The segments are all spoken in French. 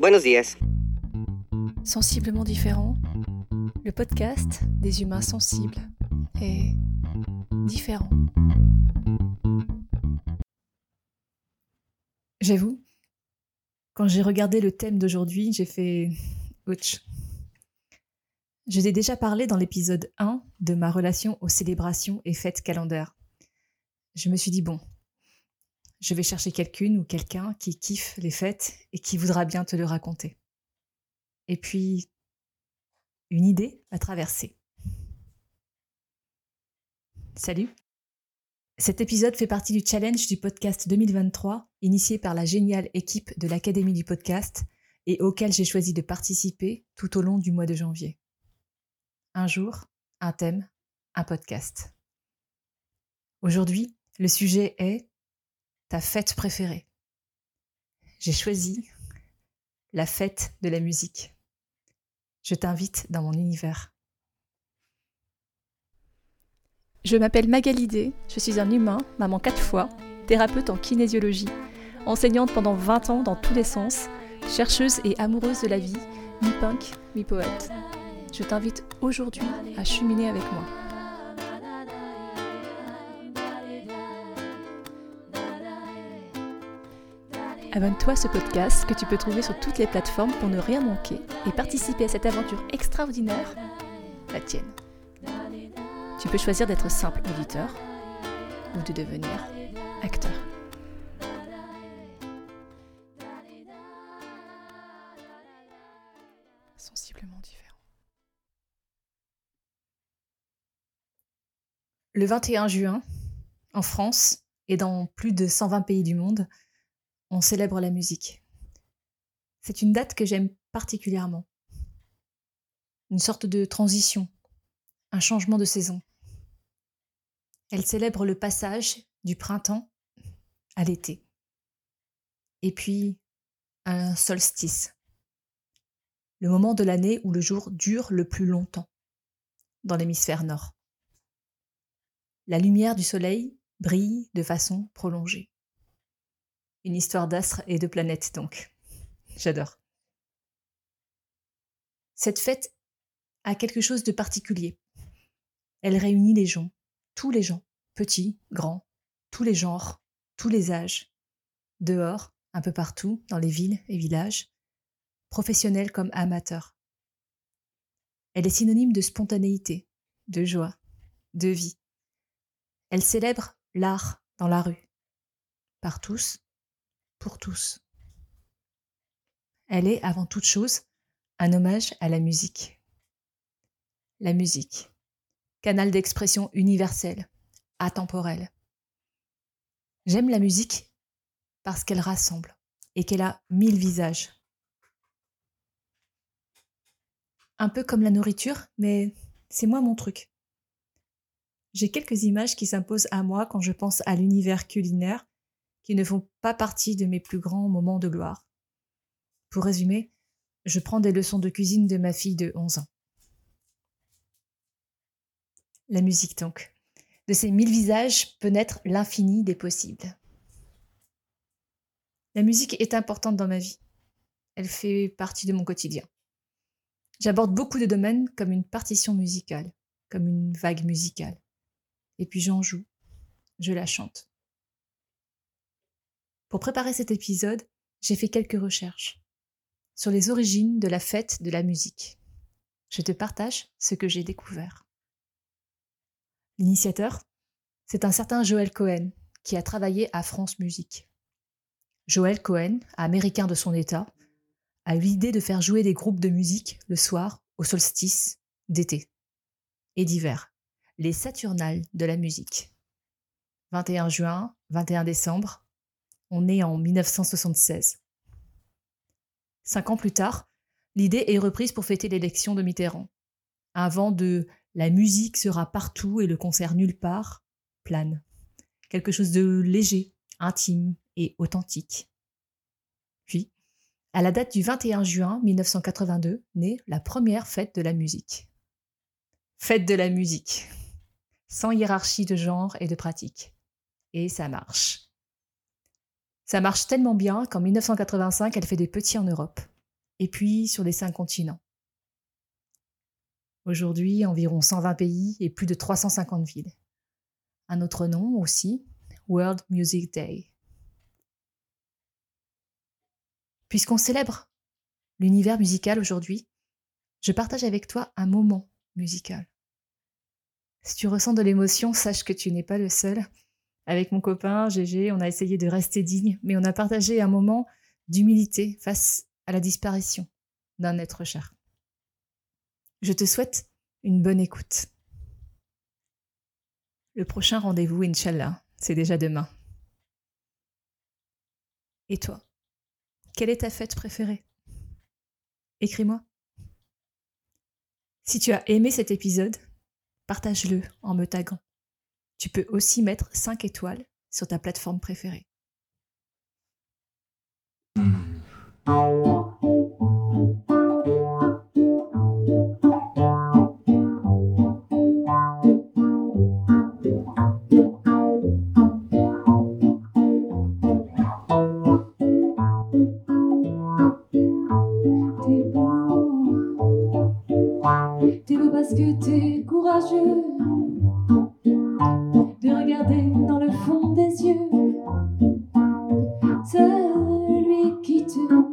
Buenos. Sensiblement différent, le podcast des humains sensibles et différents. J'avoue, quand j'ai regardé le thème d'aujourd'hui, j'ai fait ouch. Je t'ai déjà parlé dans l'épisode 1 de ma relation aux célébrations et fêtes calendaires. Je me suis dit bon, je vais chercher quelqu'une ou quelqu'un qui kiffe les fêtes et qui voudra bien te le raconter. Et puis, une idée a traversé. Salut Cet épisode fait partie du challenge du podcast 2023, initié par la géniale équipe de l'Académie du podcast et auquel j'ai choisi de participer tout au long du mois de janvier. Un jour, un thème, un podcast. Aujourd'hui, le sujet est ta fête préférée? J'ai choisi la fête de la musique. Je t'invite dans mon univers. Je m'appelle Magalidé, je suis un humain, maman quatre fois, thérapeute en kinésiologie, enseignante pendant 20 ans dans tous les sens, chercheuse et amoureuse de la vie, mi-punk, mi-poète. Je t'invite aujourd'hui à cheminer avec moi. Abonne-toi à ce podcast que tu peux trouver sur toutes les plateformes pour ne rien manquer et participer à cette aventure extraordinaire, la tienne. Tu peux choisir d'être simple auditeur ou de devenir acteur. Sensiblement différent. Le 21 juin, en France et dans plus de 120 pays du monde, on célèbre la musique. C'est une date que j'aime particulièrement. Une sorte de transition, un changement de saison. Elle célèbre le passage du printemps à l'été. Et puis un solstice. Le moment de l'année où le jour dure le plus longtemps dans l'hémisphère nord. La lumière du soleil brille de façon prolongée. Une histoire d'astres et de planètes, donc. J'adore. Cette fête a quelque chose de particulier. Elle réunit les gens, tous les gens, petits, grands, tous les genres, tous les âges, dehors, un peu partout, dans les villes et villages, professionnels comme amateurs. Elle est synonyme de spontanéité, de joie, de vie. Elle célèbre l'art dans la rue, par tous, tous. Elle est avant toute chose un hommage à la musique. La musique, canal d'expression universel, atemporel. J'aime la musique parce qu'elle rassemble et qu'elle a mille visages. Un peu comme la nourriture, mais c'est moi mon truc. J'ai quelques images qui s'imposent à moi quand je pense à l'univers culinaire qui ne font pas partie de mes plus grands moments de gloire. Pour résumer, je prends des leçons de cuisine de ma fille de 11 ans. La musique donc. De ces mille visages peut naître l'infini des possibles. La musique est importante dans ma vie. Elle fait partie de mon quotidien. J'aborde beaucoup de domaines comme une partition musicale, comme une vague musicale. Et puis j'en joue, je la chante. Pour préparer cet épisode, j'ai fait quelques recherches sur les origines de la fête de la musique. Je te partage ce que j'ai découvert. L'initiateur, c'est un certain Joël Cohen qui a travaillé à France Musique. Joël Cohen, américain de son état, a eu l'idée de faire jouer des groupes de musique le soir au solstice d'été et d'hiver, les Saturnales de la musique. 21 juin, 21 décembre, on est en 1976. Cinq ans plus tard, l'idée est reprise pour fêter l'élection de Mitterrand. Un vent de la musique sera partout et le concert nulle part plane. Quelque chose de léger, intime et authentique. Puis, à la date du 21 juin 1982, naît la première fête de la musique. Fête de la musique, sans hiérarchie de genre et de pratique. Et ça marche. Ça marche tellement bien qu'en 1985, elle fait des petits en Europe. et puis sur les cinq continents. Aujourd'hui, environ 120 pays et plus de 350 villes. Un autre nom aussi, World Music Day. Puisqu'on célèbre l'univers musical aujourd'hui, je partage avec toi un moment musical. Si tu ressens de l'émotion, sache que tu n'es pas le seul. Avec mon copain Gégé, on a essayé de rester digne, mais on a partagé un moment d'humilité face à la disparition d'un être cher. Je te souhaite une bonne écoute. Le prochain rendez-vous, Inch'Allah, c'est déjà demain. Et toi, quelle est ta fête préférée? Écris-moi. Si tu as aimé cet épisode, partage-le en me taguant. Tu peux aussi mettre 5 étoiles sur ta plateforme préférée. T'es beau to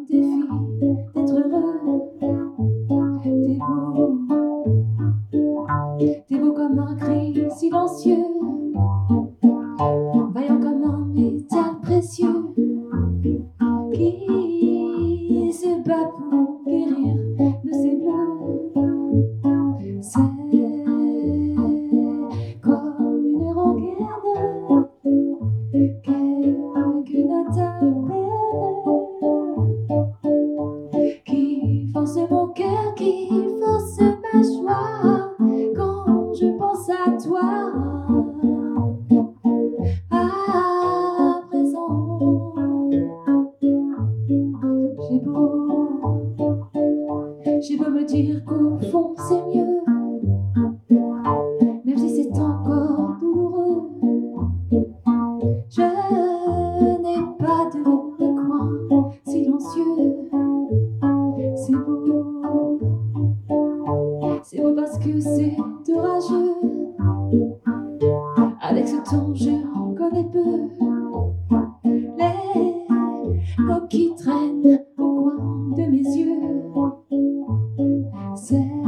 fazer.